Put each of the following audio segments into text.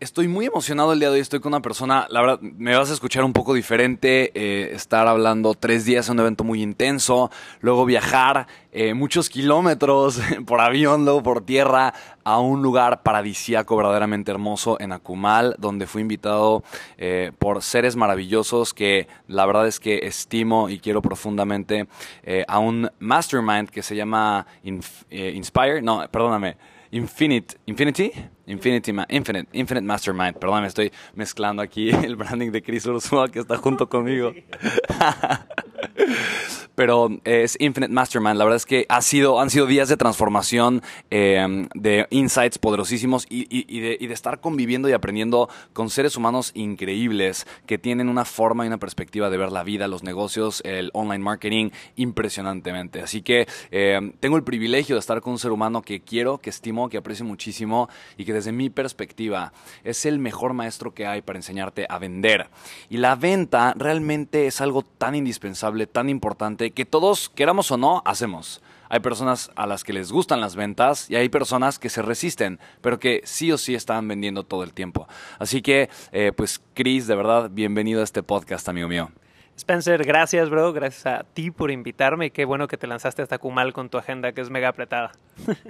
estoy muy emocionado el día de hoy. Estoy con una persona, la verdad, me vas a escuchar un poco diferente. Eh, estar hablando tres días en un evento muy intenso, luego viajar eh, muchos kilómetros por avión, luego por tierra, a un lugar paradisíaco, verdaderamente hermoso en Akumal, donde fui invitado eh, por seres maravillosos que la verdad es que estimo y quiero profundamente a un mastermind que se llama Inspire. No, perdóname. Infinite, Infinity, Infinity, Infinite, Infinite Mastermind. Perdón, me estoy mezclando aquí el branding de Chris Ursula que está junto conmigo. pero es Infinite Mastermind. La verdad es que ha sido, han sido días de transformación, em, de insights poderosísimos y, de, estar conviviendo y aprendiendo con seres humanos increíbles que tienen una forma y una perspectiva de ver la vida, los negocios, el online marketing impresionantemente. Así que em, tengo el privilegio de estar con un ser humano que quiero, que estimo, que aprecio muchísimo y que desde mi perspectiva es el mejor maestro que hay para enseñarte a vender. Y la venta realmente es algo tan indispensable, tan importante que todos, queramos o no, hacemos. Hay personas a las que les gustan las ventas y hay personas que se resisten, pero que sí o sí están vendiendo todo el tiempo. Así que, eh, pues, Chris, de verdad, bienvenido a este podcast, amigo mío. Spencer, gracias, bro. Gracias a ti por invitarme. Qué bueno que te lanzaste hasta Kumal con tu agenda, que es mega apretada.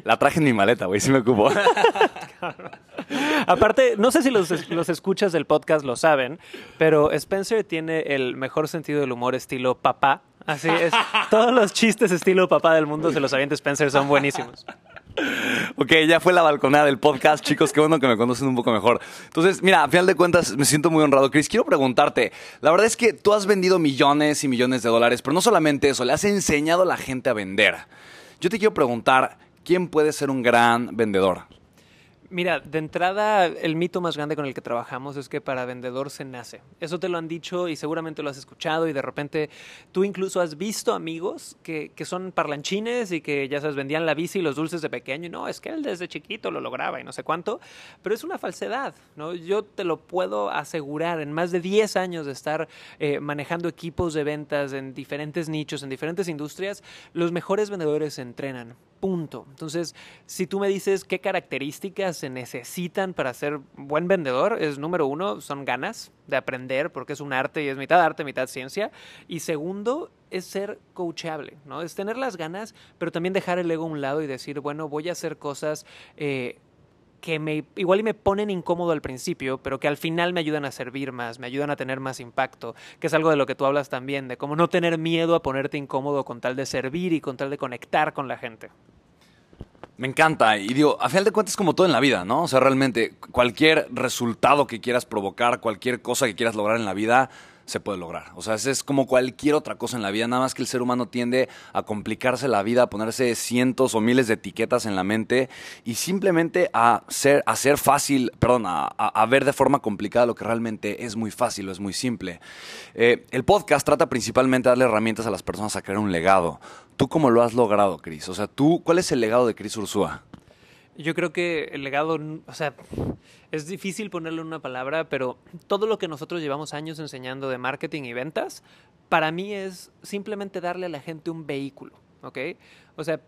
La traje en mi maleta, güey, sí me ocupo. Aparte, no sé si los, los, escuchas del podcast lo saben, pero Spencer tiene el mejor sentido del humor estilo papá. Así es. Todos los chistes estilo papá del mundo se los avienta Spencer, son buenísimos. Ok, ya fue la balconada del podcast, chicos, qué bueno que me conocen un poco mejor. Entonces, mira, a final de cuentas me siento muy honrado. Chris, quiero preguntarte, la verdad es que tú has vendido millones y millones de dólares, pero no solamente eso, le has enseñado a la gente a vender. Yo te quiero preguntar, ¿quién puede ser un gran vendedor? Mira, de entrada, el mito más grande con el que trabajamos es que para vendedor se nace. Eso te lo han dicho y seguramente lo has escuchado y de repente tú incluso has visto amigos que, que son parlanchines y que ya sabes, vendían la bici y los dulces de pequeño y no, es que él desde chiquito lo lograba y no sé cuánto, pero es una falsedad, ¿no? Yo te lo puedo asegurar, en más de 10 años de estar eh, manejando equipos de ventas en diferentes nichos, en diferentes industrias, los mejores vendedores se entrenan punto. Entonces, si tú me dices qué características se necesitan para ser buen vendedor, es número uno, son ganas de aprender, porque es un arte y es mitad arte, mitad ciencia. Y segundo, es ser coachable, ¿no? Es tener las ganas, pero también dejar el ego a un lado y decir, bueno, voy a hacer cosas eh, que me, igual y me ponen incómodo al principio, pero que al final me ayudan a servir más, me ayudan a tener más impacto, que es algo de lo que tú hablas también, de cómo no tener miedo a ponerte incómodo con tal de servir y con tal de conectar con la gente. Me encanta. Y digo, a final de cuentas, como todo en la vida, ¿no? O sea, realmente, cualquier resultado que quieras provocar, cualquier cosa que quieras lograr en la vida, se puede lograr. O sea, es como cualquier otra cosa en la vida, nada más que el ser humano tiende a complicarse la vida, a ponerse cientos o miles de etiquetas en la mente y simplemente a ser, a ser fácil, perdón, a, ver de forma complicada lo que realmente es muy fácil o es muy simple. Eh, el podcast trata principalmente de darle herramientas a las personas a crear un legado. ¿Tú cómo lo has logrado, Cris? O sea, tú, ¿cuál es el legado de Cris Ursúa? Yo creo que el legado, o sea, es difícil ponerle una palabra, pero todo lo que nosotros llevamos años enseñando de marketing y ventas, para mí es simplemente darle a la gente un vehículo, ¿ok? O sea,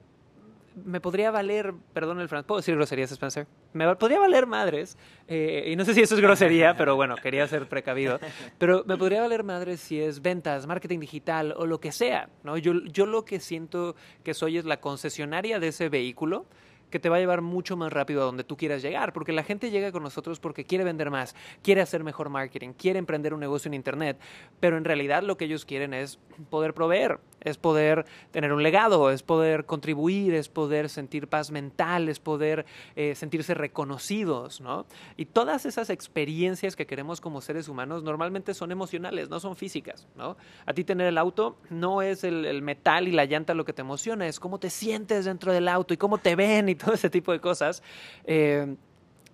me podría valer, perdón el francés, ¿puedo decir groserías, Spencer? Me podría valer madres, eh, y no sé si eso es grosería, pero bueno, quería ser precavido, pero me podría valer madres si es ventas, marketing digital o lo que sea, ¿no? Yo, yo lo que siento que soy es la concesionaria de ese vehículo, que te va a llevar mucho más rápido a donde tú quieras llegar, porque la gente llega con nosotros porque quiere vender más, quiere hacer mejor marketing, quiere emprender un negocio en Internet, pero en realidad lo que ellos quieren es poder proveer, es poder tener un legado, es poder contribuir, es poder sentir paz mental, es poder eh, sentirse reconocidos, ¿no? Y todas esas experiencias que queremos como seres humanos normalmente son emocionales, no son físicas, ¿no? A ti tener el auto no es el, metal y la llanta lo que te emociona, es cómo te sientes dentro del auto y cómo te ven y todo ese tipo de cosas. Eh,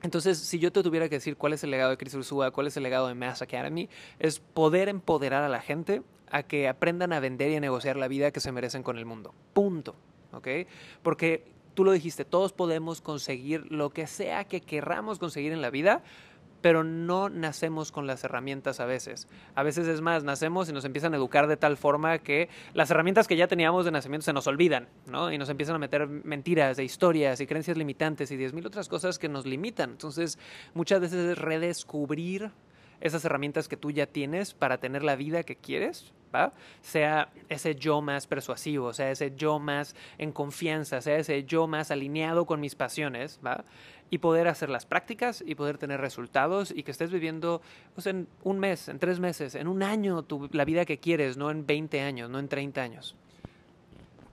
entonces, si yo te tuviera que decir cuál es el legado de Chris Ursula, cuál es el legado de Mass Academy, es poder empoderar a la gente a que aprendan a vender y a negociar la vida que se merecen con el mundo. Punto. ¿Ok? Porque tú lo dijiste, todos podemos conseguir lo que sea que querramos conseguir en la vida, pero no nacemos con las herramientas a veces. A veces es más, nacemos y nos empiezan a educar de tal forma que las herramientas que ya teníamos de nacimiento se nos olvidan, ¿no? Y nos empiezan a meter mentiras de historias y creencias limitantes y diez mil otras cosas que nos limitan. Entonces, muchas veces es redescubrir esas herramientas que tú ya tienes para tener la vida que quieres, ¿va? Sea ese yo más persuasivo, sea ese yo más en confianza, sea ese yo más alineado con mis pasiones, ¿va? y poder hacer las prácticas y poder tener resultados y que estés viviendo pues, en un mes, en tres meses, en un año tu, la vida que quieres, no en 20 años, no en 30 años.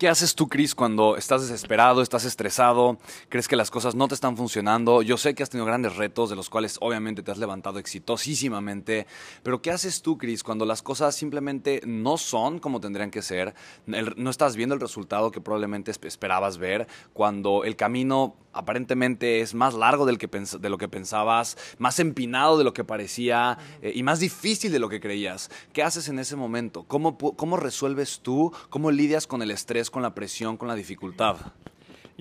¿Qué haces tú, Chris, cuando estás desesperado, estás estresado, crees que las cosas no te están funcionando? Yo sé que has tenido grandes retos de los cuales obviamente te has levantado exitosísimamente, pero ¿qué haces tú, Chris, cuando las cosas simplemente no son como tendrían que ser? no estás viendo el resultado que probablemente esperabas ver, cuando el camino aparentemente es más largo del que de lo que pensabas, más empinado de lo que parecía eh, y más difícil de lo que creías. ¿Qué haces en ese momento? ¿Cómo, ¿Cómo resuelves tú? ¿Cómo lidias con el estrés, con la presión, con la dificultad?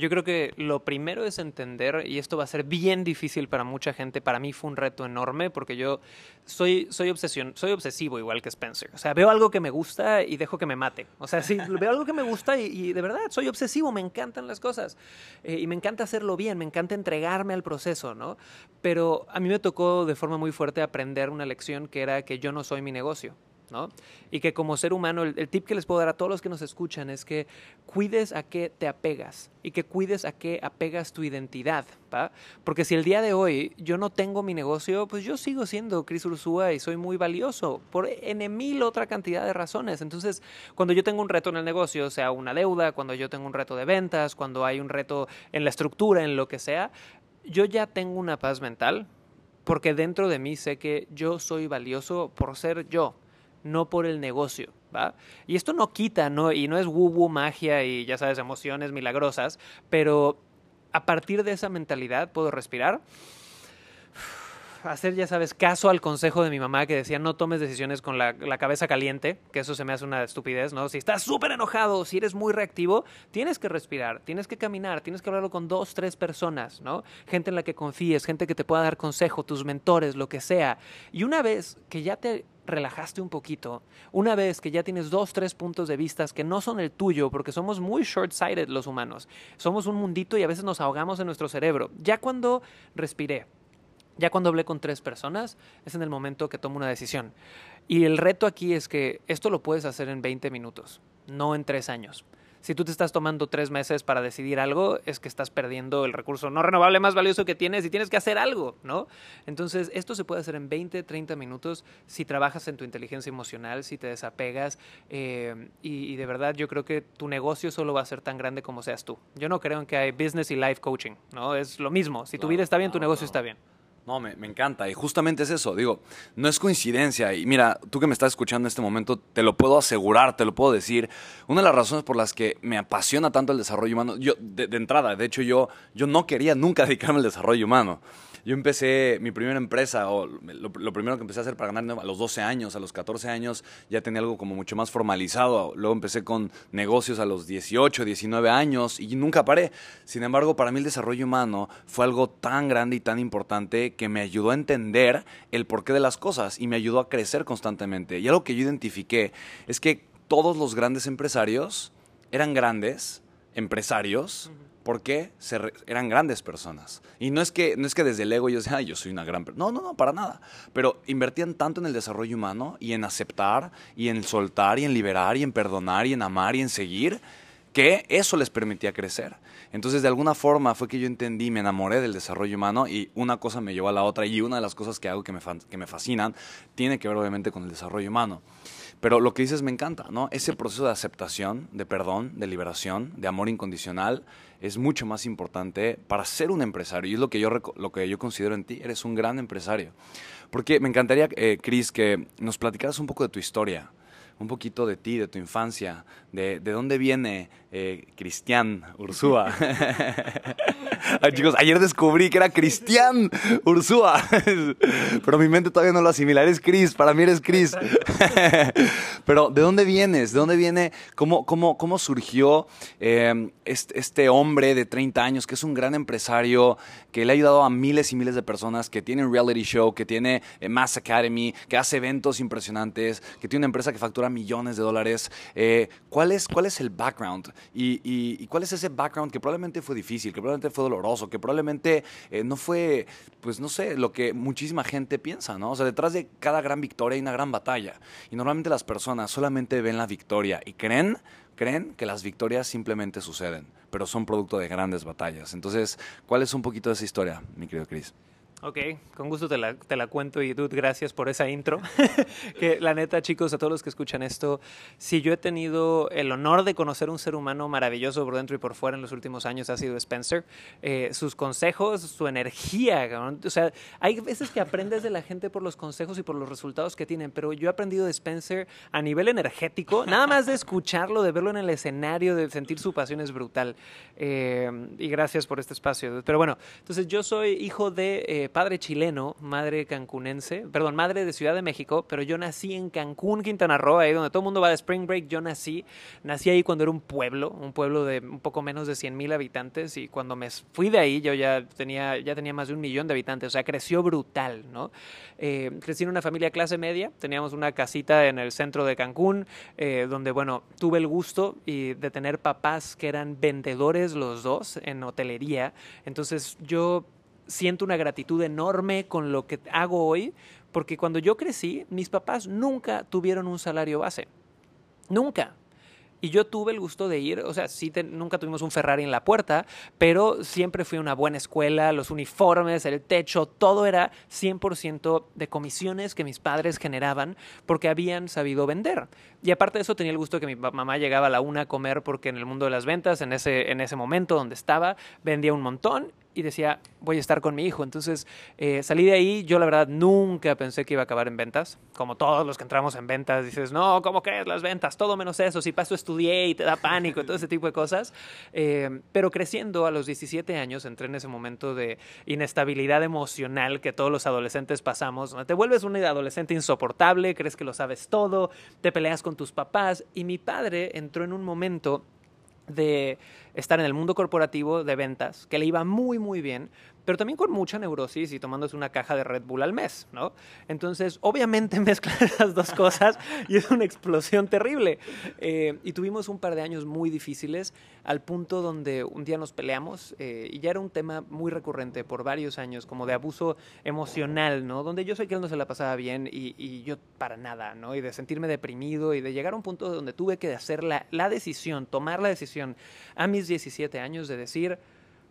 Yo creo que lo primero es entender, y esto va a ser bien difícil para mucha gente, para mí fue un reto enorme porque yo soy, soy, obsesión, soy obsesivo igual que Spencer. O sea, veo algo que me gusta y dejo que me mate. O sea, sí, veo algo que me gusta y, de verdad soy obsesivo, me encantan las cosas. Eh, y me encanta hacerlo bien, me encanta entregarme al proceso, ¿no? Pero a mí me tocó de forma muy fuerte aprender una lección que era que yo no soy mi negocio. Y que como ser humano, el, tip que les puedo dar a todos los que nos escuchan es que cuides a qué te apegas y que cuides a qué apegas tu identidad, Porque si el día de hoy yo no tengo mi negocio, pues yo sigo siendo Chris Ursúa y soy muy valioso por en mil otra cantidad de razones. Entonces, cuando yo tengo un reto en el negocio, sea una deuda, cuando yo tengo un reto de ventas, cuando hay un reto en la estructura, en lo que sea, yo ya tengo una paz mental porque dentro de mí sé que yo soy valioso por ser yo no por el negocio, ¿va? Y esto no quita, ¿no? Y no es woo magia y ya sabes, emociones milagrosas, pero a partir de esa mentalidad puedo respirar hacer, ya sabes, caso al consejo de mi mamá que decía no tomes decisiones con la, cabeza caliente, que eso se me hace una estupidez, ¿no? Si estás súper enojado, si eres muy reactivo, tienes que respirar, tienes que caminar, tienes que hablarlo con dos, tres personas, ¿no? Gente en la que confíes, gente que te pueda dar consejo, tus mentores, lo que sea. Y una vez que ya te relajaste un poquito, una vez que ya tienes dos, tres puntos de vista que no son el tuyo, porque somos muy short-sighted los humanos, somos un mundito y a veces nos ahogamos en nuestro cerebro. Ya cuando respiré, ya cuando hablé con tres personas, es en el momento que tomo una decisión. Y el reto aquí es que esto lo puedes hacer en 20 minutos, no en tres años. Si tú te estás tomando tres meses para decidir algo, es que estás perdiendo el recurso no renovable más valioso que tienes y tienes que hacer algo, ¿no? Entonces, esto se puede hacer en 20, 30 minutos si trabajas en tu inteligencia emocional, si te desapegas. Eh, y, de verdad, yo creo que tu negocio solo va a ser tan grande como seas tú. Yo no creo en que hay business y life coaching, ¿no? Es lo mismo. Si tu vida está bien, tu negocio está bien. No, me, encanta. Y justamente es eso. Digo, no es coincidencia. Y mira, tú que me estás escuchando en este momento, te lo puedo asegurar, te lo puedo decir. Una de las razones por las que me apasiona tanto el desarrollo humano, yo, de, de entrada, de hecho, yo, yo no quería nunca dedicarme al desarrollo humano. Yo empecé mi primera empresa, o lo, primero que empecé a hacer para ganar a los 12 años, a los 14 años, ya tenía algo como mucho más formalizado. Luego empecé con negocios a los 18, 19 años y nunca paré. Sin embargo, para mí el desarrollo humano fue algo tan grande y tan importante que me ayudó a entender el porqué de las cosas y me ayudó a crecer constantemente. Y algo que yo identifiqué es que todos los grandes empresarios eran grandes empresarios porque eran grandes personas. Y no es que, no es que desde el ego yo decía, "Ay, yo soy una gran persona. No, no, no, para nada. Pero invertían tanto en el desarrollo humano y en aceptar y en soltar y en liberar y en perdonar y en amar y en seguir que eso les permitía crecer. Entonces, de alguna forma fue que yo entendí, me enamoré del desarrollo humano y una cosa me llevó a la otra y una de las cosas que hago que me, que me fascinan tiene que ver obviamente con el desarrollo humano. Pero lo que dices me encanta, ¿no? Ese proceso de aceptación, de perdón, de liberación, de amor incondicional es mucho más importante para ser un empresario y es lo que yo, lo que yo considero en ti, eres un gran empresario. Porque me encantaría, eh, Chris, que nos platicaras un poco de tu historia un poquito de ti, de tu infancia, de, de dónde viene eh, Cristian Ursúa. Ay, chicos, ayer descubrí que era Cristian Ursúa, pero mi mente todavía no lo asimila. Eres Chris, para mí eres Chris. pero, ¿de dónde vienes? ¿De dónde viene? ¿Cómo, cómo, cómo surgió eh, este, este hombre de 30 años que es un gran empresario, que le ha ayudado a miles y miles de personas, que tiene un reality show, que tiene eh, Mass Academy, que hace eventos impresionantes, que tiene una empresa que factura millones de dólares? Eh, ¿cuál, es, ¿Cuál es el background? Y, y- y cuál es ese background que probablemente fue difícil, que probablemente fue que probablemente eh, no fue, pues no sé, lo que muchísima gente piensa, ¿no? O sea, detrás de cada gran victoria hay una gran batalla. Y normalmente las personas solamente ven la victoria y creen creen que las victorias simplemente suceden, pero son producto de grandes batallas. Entonces, ¿cuál es un poquito de esa historia, mi querido Chris? Ok, con gusto te la, te la cuento y dude, gracias por esa intro. que la neta, chicos, a todos los que escuchan esto, si yo he tenido el honor de conocer un ser humano maravilloso por dentro y por fuera en los últimos años ha sido Spencer. Eh, sus consejos, su energía, o sea, hay veces que aprendes de la gente por los consejos y por los resultados que tienen, pero yo he aprendido de Spencer a nivel energético, nada más de escucharlo, de verlo en el escenario, de sentir su pasión es brutal. Eh, y gracias por este espacio. Pero bueno, entonces yo soy hijo de eh, padre chileno, madre cancunense, perdón, madre de Ciudad de México, pero yo nací en Cancún, Quintana Roo, ahí donde todo el mundo va de Spring Break, yo nací, nací ahí cuando era un pueblo, un pueblo de un poco menos de 100 mil habitantes y cuando me fui de ahí yo ya tenía, ya tenía más de un millón de habitantes, o sea, creció brutal, ¿no? Eh, crecí en una familia clase media, teníamos una casita en el centro de Cancún, eh, donde, bueno, tuve el gusto y de tener papás que eran vendedores los dos en hotelería, entonces yo siento una gratitud enorme con lo que hago hoy, porque cuando yo crecí, mis papás nunca tuvieron un salario base. Nunca. Y yo tuve el gusto de ir, o sea, sí, nunca tuvimos un Ferrari en la puerta, pero siempre fui a una buena escuela, los uniformes, el techo, todo era 100% de comisiones que mis padres generaban porque habían sabido vender. Y aparte de eso, tenía el gusto de que mi mamá llegaba a la una a comer porque en el mundo de las ventas, en ese, en ese momento donde estaba, vendía un montón y decía, voy a estar con mi hijo. Entonces eh, salí de ahí, yo la verdad nunca pensé que iba a acabar en ventas. Como todos los que entramos en ventas, dices, no, ¿cómo crees las ventas? Todo menos eso, si paso estudié y te da pánico todo ese tipo de cosas. Eh, pero creciendo a los 17 años, entré en ese momento de inestabilidad emocional que todos los adolescentes pasamos. Te vuelves un adolescente insoportable, crees que lo sabes todo, te peleas con tus papás. Y mi padre entró en un momento de estar en el mundo corporativo de ventas, que le iba muy, muy bien, pero también con mucha neurosis y tomándose una caja de Red Bull al mes, ¿no? Entonces, obviamente mezclan las dos cosas y es una explosión terrible. Eh, y tuvimos un par de años muy difíciles al punto donde un día nos peleamos eh, y ya era un tema muy recurrente por varios años, como de abuso emocional, ¿no? Donde yo sé que él no se la pasaba bien y, y yo para nada, ¿no? Y de sentirme deprimido y de llegar a un punto donde tuve que hacer la, la decisión, tomar la decisión a mis 17 años de decir,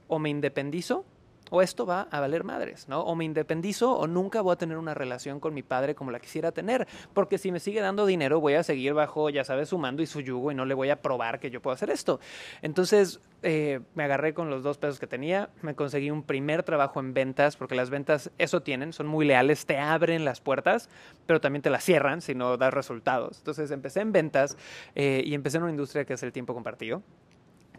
o me independizo o esto va a valer madres, ¿no? O me independizo o nunca voy a tener una relación con mi padre como la quisiera tener, porque si me sigue dando dinero voy a seguir bajo, ya sabes, su mando y su yugo y no le voy a probar que yo puedo hacer esto. Entonces eh, me agarré con los dos pesos que tenía, me conseguí un primer trabajo en ventas, porque las ventas eso tienen, son muy leales, te abren las puertas, pero también te las cierran si no das resultados. Entonces empecé en ventas eh, y empecé en una industria que es el tiempo compartido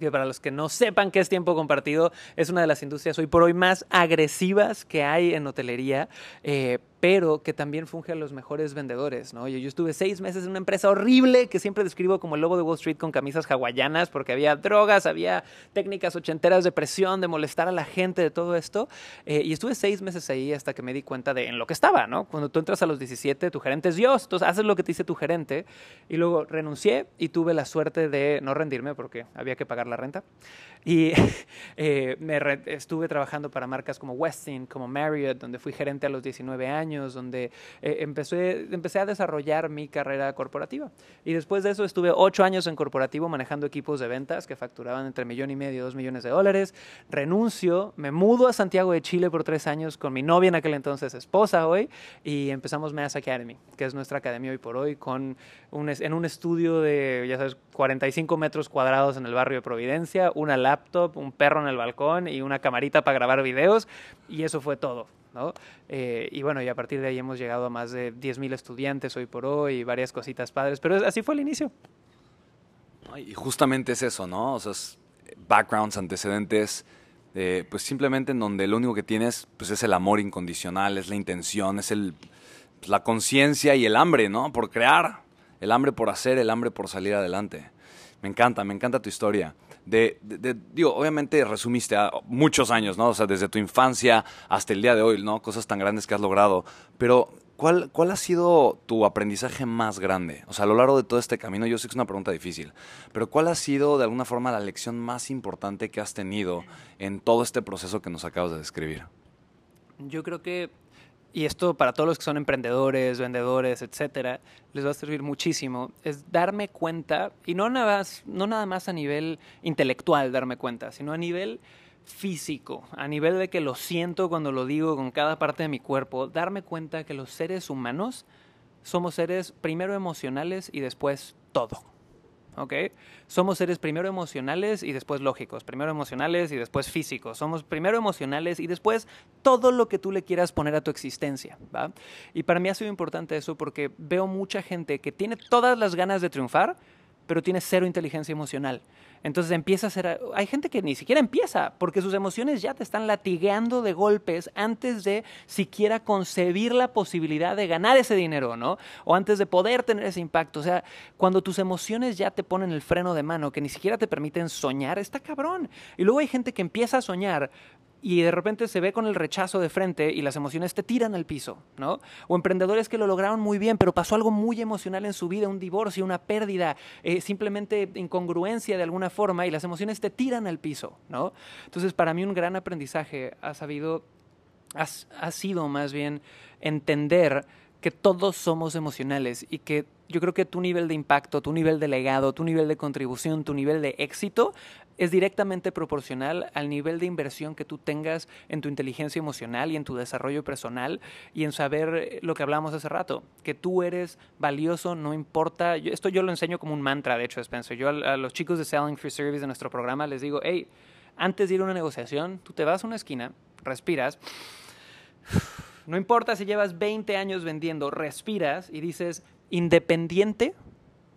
que para los que no sepan qué es tiempo compartido, es una de las industrias hoy por hoy más agresivas que hay en hotelería. Eh, pero que también funge a los mejores vendedores, ¿no? Yo, yo estuve seis meses en una empresa horrible que siempre describo como el lobo de Wall Street con camisas hawaianas porque había drogas, había técnicas ochenteras de presión, de molestar a la gente, de todo esto. Eh, y estuve seis meses ahí hasta que me di cuenta de en lo que estaba, ¿no? Cuando tú entras a los 17, tu gerente es Dios, entonces haces lo que te dice tu gerente. Y luego renuncié y tuve la suerte de no rendirme porque había que pagar la renta. Y eh, me estuve trabajando para marcas como Westin, como Marriott, donde fui gerente a los 19 años, donde eh, empecé, empecé a desarrollar mi carrera corporativa. Y después de eso estuve ocho años en corporativo manejando equipos de ventas que facturaban entre millón y medio y dos millones de dólares. Renuncio, me mudo a Santiago de Chile por tres años con mi novia en aquel entonces, esposa hoy, y empezamos Mass Academy, que es nuestra academia hoy por hoy, con un, en un estudio de, ya sabes, 45 metros cuadrados en el barrio de Providencia, una laptop, un perro en el balcón y una camarita para grabar videos y eso fue todo. ¿no? Eh, y bueno, y a partir de ahí hemos llegado a más de 10.000 estudiantes hoy por hoy y varias cositas padres, pero así fue el inicio. Y justamente es eso, ¿no? O sea, backgrounds, antecedentes, eh, pues simplemente en donde lo único que tienes pues es el amor incondicional, es la intención, es el, la conciencia y el hambre, ¿no? Por crear, el hambre por hacer, el hambre por salir adelante. Me encanta, me encanta tu historia. De, digo, obviamente resumiste a muchos años, ¿no? O sea, desde tu infancia hasta el día de hoy, ¿no? Cosas tan grandes que has logrado. Pero, ¿cuál, ¿cuál ha sido tu aprendizaje más grande? O sea, a lo largo de todo este camino, yo sé que es una pregunta difícil, pero ¿cuál ha sido de alguna forma la lección más importante que has tenido en todo este proceso que nos acabas de describir? Yo creo que y esto para todos los que son emprendedores, vendedores, etcétera, les va a servir muchísimo, es darme cuenta, y no nada más, nada más a nivel intelectual darme cuenta, sino a nivel físico, a nivel de que lo siento cuando lo digo con cada parte de mi cuerpo, darme cuenta que los seres humanos somos seres primero emocionales y después todo. ¿Ok? Somos seres primero emocionales y después lógicos, primero emocionales y después físicos. Somos primero emocionales y después todo lo que tú le quieras poner a tu existencia, ¿va? Y para mí ha sido importante eso porque veo mucha gente que tiene todas las ganas de triunfar, pero tiene cero inteligencia emocional. Entonces empieza a ser... Hay gente que ni siquiera empieza porque sus emociones ya te están latigueando de golpes antes de siquiera concebir la posibilidad de ganar ese dinero, ¿no? O antes de poder tener ese impacto. O sea, cuando tus emociones ya te ponen el freno de mano, que ni siquiera te permiten soñar, está cabrón. Y luego hay gente que empieza a soñar, y de repente se ve con el rechazo de frente y las emociones te tiran al piso, ¿no? O emprendedores que lo lograron muy bien, pero pasó algo muy emocional en su vida, un divorcio, una pérdida, eh, simplemente incongruencia de alguna forma y las emociones te tiran al piso, ¿no? Entonces, para mí un gran aprendizaje ha sabido, ha sido más bien entender que todos somos emocionales y que yo creo que tu nivel de impacto, tu nivel de legado, tu nivel de contribución, tu nivel de éxito es directamente proporcional al nivel de inversión que tú tengas en tu inteligencia emocional y en tu desarrollo personal y en saber eh, lo que hablamos hace rato, que tú eres valioso, no importa. esto yo lo enseño como un mantra, de hecho, Spencer. Yo a, a los chicos de Selling Free Service de nuestro programa les digo, hey, antes de ir a una negociación, tú te vas a una esquina, respiras. No importa si llevas 20 años vendiendo, respiras y dices, independiente,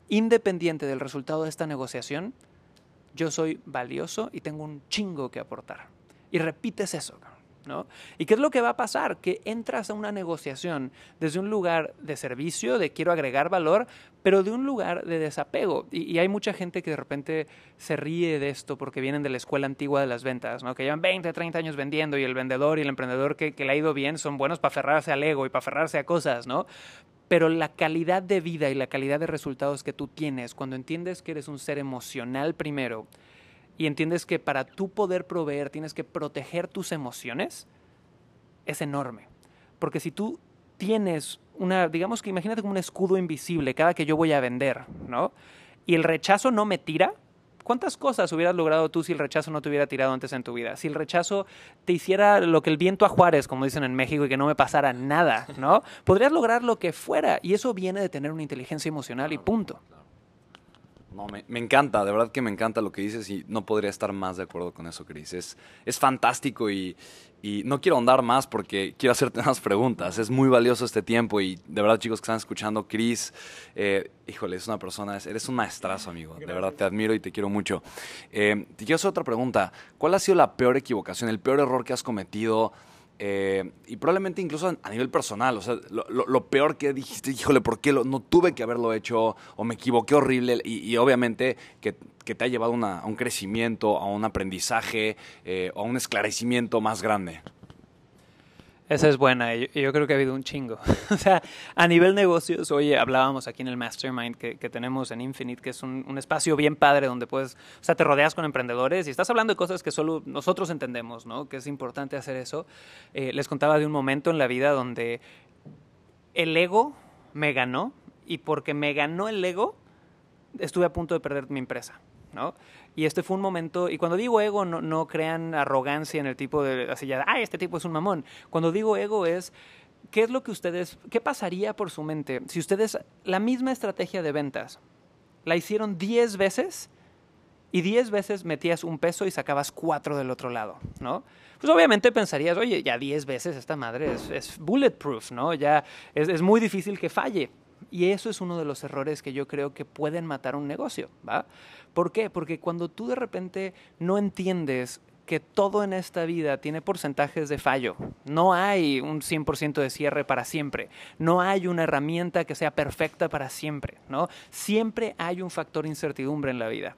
independiente del resultado de esta negociación, yo soy valioso y tengo un chingo que aportar. Y repites eso, ¿Y qué es lo que va a pasar? Que entras a una negociación desde un lugar de servicio, de quiero agregar valor, pero de un lugar de desapego. Y, hay mucha gente que de repente se ríe de esto porque vienen de la escuela antigua de las ventas, ¿no? Que llevan 20, 30 años vendiendo y el vendedor y el emprendedor que, que le ha ido bien son buenos para aferrarse al ego y para aferrarse a cosas, ¿no? pero la calidad de vida y la calidad de resultados que tú tienes cuando entiendes que eres un ser emocional primero y entiendes que para tú poder proveer tienes que proteger tus emociones, es enorme. Porque si tú tienes una, digamos que imagínate como un escudo invisible cada que yo voy a vender, ¿no? Y el rechazo no me tira, ¿Cuántas cosas hubieras logrado tú si el rechazo no te hubiera tirado antes en tu vida? Si el rechazo te hiciera lo que el viento a Juárez, como dicen en México, y que no me pasara nada, ¿no? Podrías lograr lo que fuera. Y eso viene de tener una inteligencia emocional y punto. No, me, encanta, de verdad que me encanta lo que dices y no podría estar más de acuerdo con eso, Cris. Es, es fantástico y, no quiero ahondar más porque quiero hacerte unas preguntas. Es muy valioso este tiempo y de verdad, chicos que están escuchando, Cris, eh, híjole, es una persona, eres un maestrazo, amigo. De verdad, te admiro y te quiero mucho. Eh, te quiero hacer otra pregunta. ¿Cuál ha sido la peor equivocación, el peor error que has cometido? Eh, y probablemente incluso a nivel personal, o sea, lo, peor que dijiste, híjole, ¿por qué no tuve que haberlo hecho o me equivoqué horrible? Y, obviamente que, te ha llevado a un crecimiento, a un aprendizaje, eh, a un esclarecimiento más grande. Esa es buena, yo, yo creo que ha habido un chingo. o sea, a nivel negocios, oye, hablábamos aquí en el Mastermind que, tenemos en Infinite, que es un, espacio bien padre donde puedes, o sea, te rodeas con emprendedores y estás hablando de cosas que solo nosotros entendemos, ¿no? Que es importante hacer eso. Eh, les contaba de un momento en la vida donde el ego me ganó y porque me ganó el ego, estuve a punto de perder mi empresa, ¿no? Y este fue un momento, y cuando digo ego, no, crean arrogancia en el tipo de, así ya, ah, este tipo es un mamón. Cuando digo ego es, ¿qué es lo que ustedes, qué pasaría por su mente si ustedes la misma estrategia de ventas la hicieron 10 veces y 10 veces metías un peso y sacabas 4 del otro lado, ¿no? Pues obviamente pensarías, oye, ya 10 veces esta madre es, bulletproof, ¿no? Ya es muy difícil que falle. Y eso es uno de los errores que yo creo que pueden matar un negocio, ¿va? ¿Por qué? Porque cuando tú de repente no entiendes que todo en esta vida tiene porcentajes de fallo. No hay un 100% de cierre para siempre. No hay una herramienta que sea perfecta para siempre, ¿no? Siempre hay un factor incertidumbre en la vida.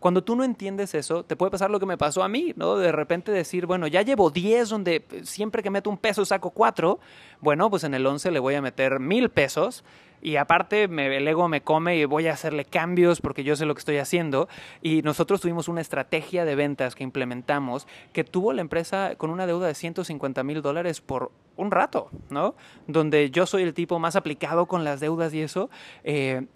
Cuando tú no entiendes eso, te puede pasar lo que me pasó a mí, ¿no? De repente decir, bueno, ya llevo 10 donde siempre que meto un peso saco 4, bueno, pues en el 11 le voy a meter mil pesos y aparte me, el ego me come y voy a hacerle cambios porque yo sé lo que estoy haciendo. Y nosotros tuvimos una estrategia de ventas que implementamos que tuvo la empresa con una deuda de 150 mil dólares por un rato, ¿no? Donde yo soy el tipo más aplicado con las deudas y eso. Eh,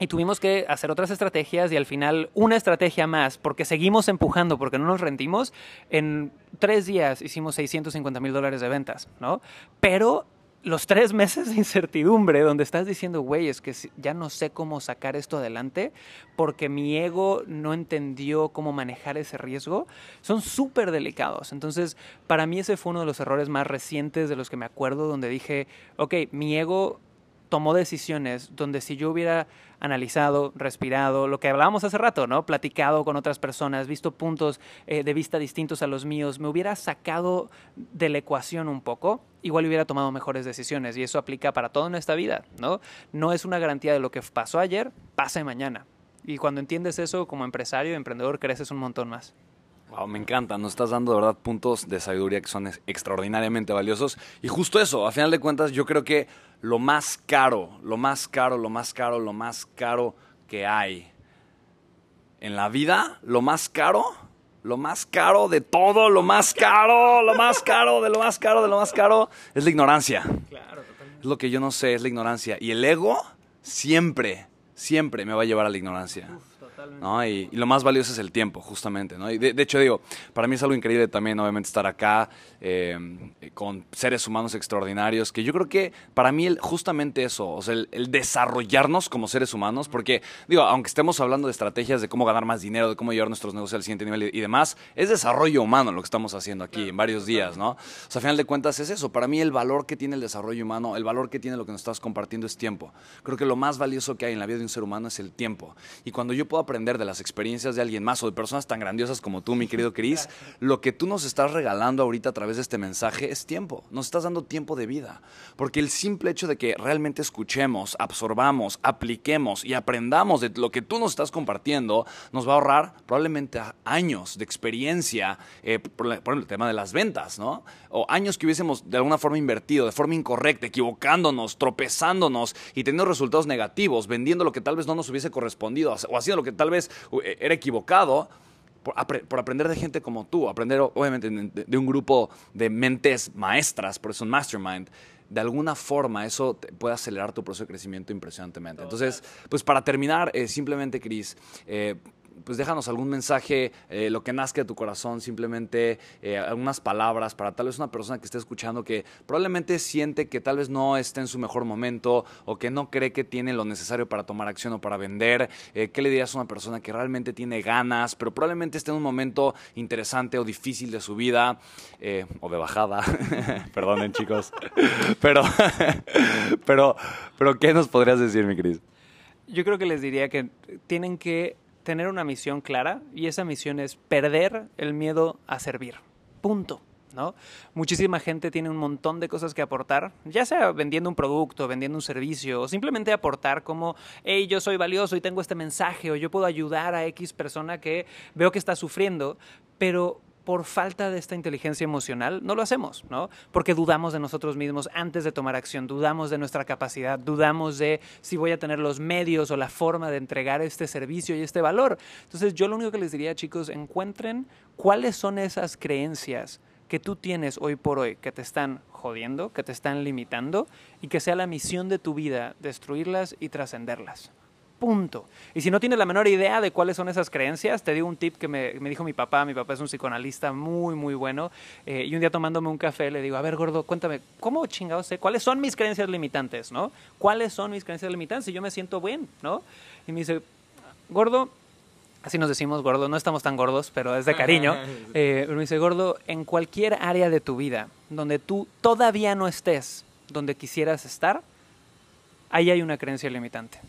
y tuvimos que hacer otras estrategias y al final una estrategia más, porque seguimos empujando, porque no nos rendimos. En tres días hicimos 650 mil dólares de ventas, ¿no? Pero los tres meses de incertidumbre donde estás diciendo, güey, es que ya no sé cómo sacar esto adelante porque mi ego no entendió cómo manejar ese riesgo, son súper delicados. Entonces, para mí ese fue uno de los errores más recientes de los que me acuerdo, donde dije, ok, mi ego tomó decisiones donde si yo hubiera analizado, respirado, lo que hablábamos hace rato, ¿no? Platicado con otras personas, visto puntos eh, de vista distintos a los míos, me hubiera sacado de la ecuación un poco, igual hubiera tomado mejores decisiones y eso aplica para toda nuestra vida, ¿no? No es una garantía de lo que pasó ayer, pase mañana. Y cuando entiendes eso como empresario, emprendedor, creces un montón más. Wow, me encanta, nos estás dando de verdad puntos de sabiduría que son extraordinariamente valiosos. Y justo eso, a final de cuentas, yo creo que lo más caro, lo más caro, lo más caro, lo más caro que hay en la vida, lo más caro, lo más caro de todo, lo más caro, lo más caro de lo más caro de lo más caro, es la ignorancia. Claro, totalmente. Es lo que yo no sé, es la ignorancia. Y el ego siempre, siempre me va a llevar a la ignorancia. Y, lo más valioso es el tiempo, justamente, ¿no? Y de, hecho, digo, para mí es algo increíble también, obviamente, estar acá eh, con seres humanos extraordinarios, que yo creo que para mí justamente eso, o sea, el, desarrollarnos como seres humanos, porque, digo, aunque estemos hablando de estrategias de cómo ganar más dinero, de cómo llevar nuestros negocios al siguiente nivel y, demás, es desarrollo humano lo que estamos haciendo aquí en varios días, ¿no? O sea, a final de cuentas es eso. Para mí el valor que tiene el desarrollo humano, el valor que tiene lo que nos estás compartiendo es tiempo. Creo que lo más valioso que hay en la vida de un ser humano es el tiempo. Y cuando yo puedo aprender de las experiencias de alguien más o de personas tan grandiosas como tú, mi querido Cris, lo que tú nos estás regalando ahorita a través de este mensaje es tiempo. Nos estás dando tiempo de vida. Porque el simple hecho de que realmente escuchemos, absorbamos, apliquemos y aprendamos de lo que tú nos estás compartiendo, nos va a ahorrar probablemente años de experiencia, eh, por, el tema de las ventas, ¿no? O años que hubiésemos de alguna forma invertido, de forma incorrecta, equivocándonos, tropezándonos y teniendo resultados negativos, vendiendo lo que tal vez no nos hubiese correspondido o haciendo lo que tal vez vez eh, era equivocado, por, aprender de gente como tú, aprender obviamente de, un grupo de mentes maestras, por eso un mastermind, de alguna forma eso puede acelerar tu proceso de crecimiento impresionantemente. Entonces, pues para terminar, eh, simplemente, Cris, eh, pues déjanos algún mensaje, eh, lo que nazca de tu corazón, simplemente eh, algunas palabras para tal vez una persona que esté escuchando que probablemente siente que tal vez no esté en su mejor momento o que no cree que tiene lo necesario para tomar acción o para vender. Eh, ¿Qué le dirías a una persona que realmente tiene ganas, pero probablemente esté en un momento interesante o difícil de su vida o de bajada? Perdonen chicos, pero, pero, pero ¿qué nos podrías decir, mi Cris? Yo creo que les diría que tienen que tener una misión clara y esa misión es perder el miedo a servir. Punto. ¿no? Muchísima gente tiene un montón de cosas que aportar, ya sea vendiendo un producto, vendiendo un servicio, o simplemente aportar como, hey, yo soy valioso y tengo este mensaje, o yo puedo ayudar a X persona que veo que está sufriendo, pero por falta de esta inteligencia emocional no lo hacemos, ¿no? Porque dudamos de nosotros mismos antes de tomar acción, dudamos de nuestra capacidad, dudamos de si voy a tener los medios o la forma de entregar este servicio y este valor. Entonces yo lo único que les diría, chicos, encuentren cuáles son esas creencias que tú tienes hoy por hoy que te están jodiendo, que te están limitando y que sea la misión de tu vida destruirlas y trascenderlas. Punto. Y si no tienes la menor idea de cuáles son esas creencias, te digo un tip que me, dijo mi papá. Mi papá es un psicoanalista muy, muy bueno. Eh, y un día tomándome un café le digo, a ver, gordo, cuéntame, ¿cómo chingados sé? ¿Cuáles son mis creencias limitantes, no? ¿Cuáles son mis creencias limitantes? Y yo me siento bien, ¿no? Y me dice, gordo, así nos decimos gordo, no estamos tan gordos, pero es de cariño. Eh, me dice, gordo, en cualquier área de tu vida donde tú todavía no estés donde quisieras estar, ahí hay una creencia limitante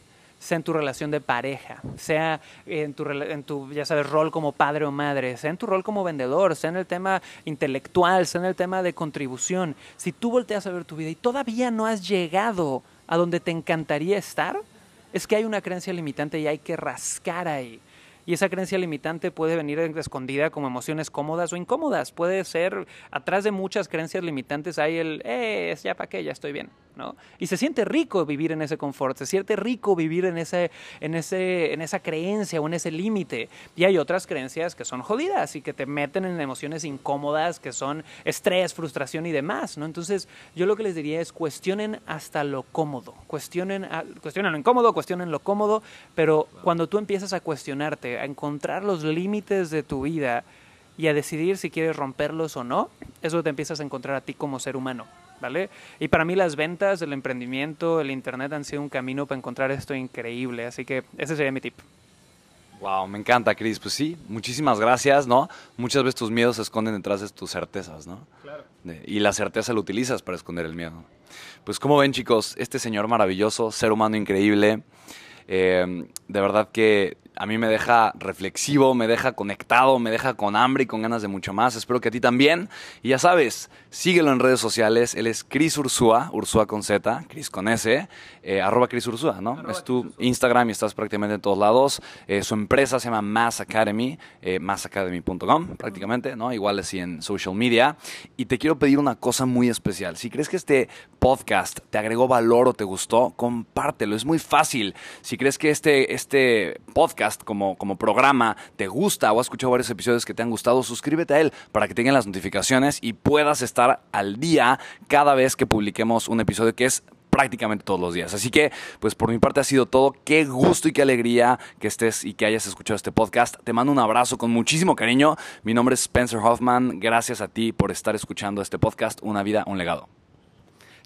sea en tu relación de pareja, sea en tu, ya sabes, rol como padre o madre, sea en tu rol como vendedor, sea en el tema intelectual, sea en el tema de contribución. Si tú volteas a ver tu vida y todavía no has llegado a donde te encantaría estar, es que hay una creencia limitante y hay que rascar ahí. Y esa creencia limitante puede venir escondida como emociones cómodas o incómodas. Puede ser, atrás de muchas creencias limitantes hay el, eh, ya para qué, ya estoy bien. ¿No? Y se siente rico vivir en ese confort, se siente rico vivir en, ese, en, ese, en esa creencia o en ese límite. Y hay otras creencias que son jodidas y que te meten en emociones incómodas, que son estrés, frustración y demás, ¿no? Entonces, yo lo que les diría es cuestionen hasta lo cómodo, cuestionen, cuestionen lo incómodo, cuestionen lo cómodo, pero cuando tú empiezas a cuestionarte, a encontrar los límites de tu vida y a decidir si quieres romperlos o no, eso te empiezas a encontrar a ti como ser humano. ¿Vale? Y para mí las ventas, el emprendimiento, el internet han sido un camino para encontrar esto increíble, así que ese sería mi tip. Wow, me encanta, Cris. Pues sí, muchísimas gracias, ¿no? Muchas veces tus miedos se esconden detrás de tus certezas, ¿no? Claro. Y la certeza la utilizas para esconder el miedo. Pues como ven, chicos, este señor maravilloso, ser humano increíble, eh, de verdad que a mí me deja reflexivo, me deja conectado, me deja con hambre y con ganas de mucho más. Espero que a ti también. Y ya sabes, síguelo en redes sociales. Él es Cris Ursúa, Ursúa con Z, Cris con S, eh, arroba Cris Ursúa, ¿no? es tu Instagram y estás prácticamente en todos lados. Eh, su empresa se llama Mass Academy, eh, massacademy.com prácticamente, ¿no? Igual así en social media. Y te quiero pedir una cosa muy especial. Si crees que este podcast te agregó valor o te gustó, compártelo. Es muy fácil. Si crees que este, este podcast como, como programa te gusta o has escuchado varios episodios que te han gustado, suscríbete a él para que tengan las notificaciones y puedas estar al día cada vez que publiquemos un episodio que es prácticamente todos los días. Así que, pues por mi parte ha sido todo. Qué gusto y qué alegría que estés y que hayas escuchado este podcast. Te mando un abrazo con muchísimo cariño. Mi nombre es Spencer Hoffman. Gracias a ti por estar escuchando este podcast, Una vida, un legado.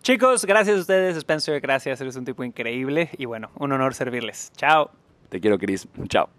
Chicos, gracias a ustedes, Spencer. Gracias, eres un tipo increíble y bueno, un honor servirles. Chao. Te quiero, Cris. Chao.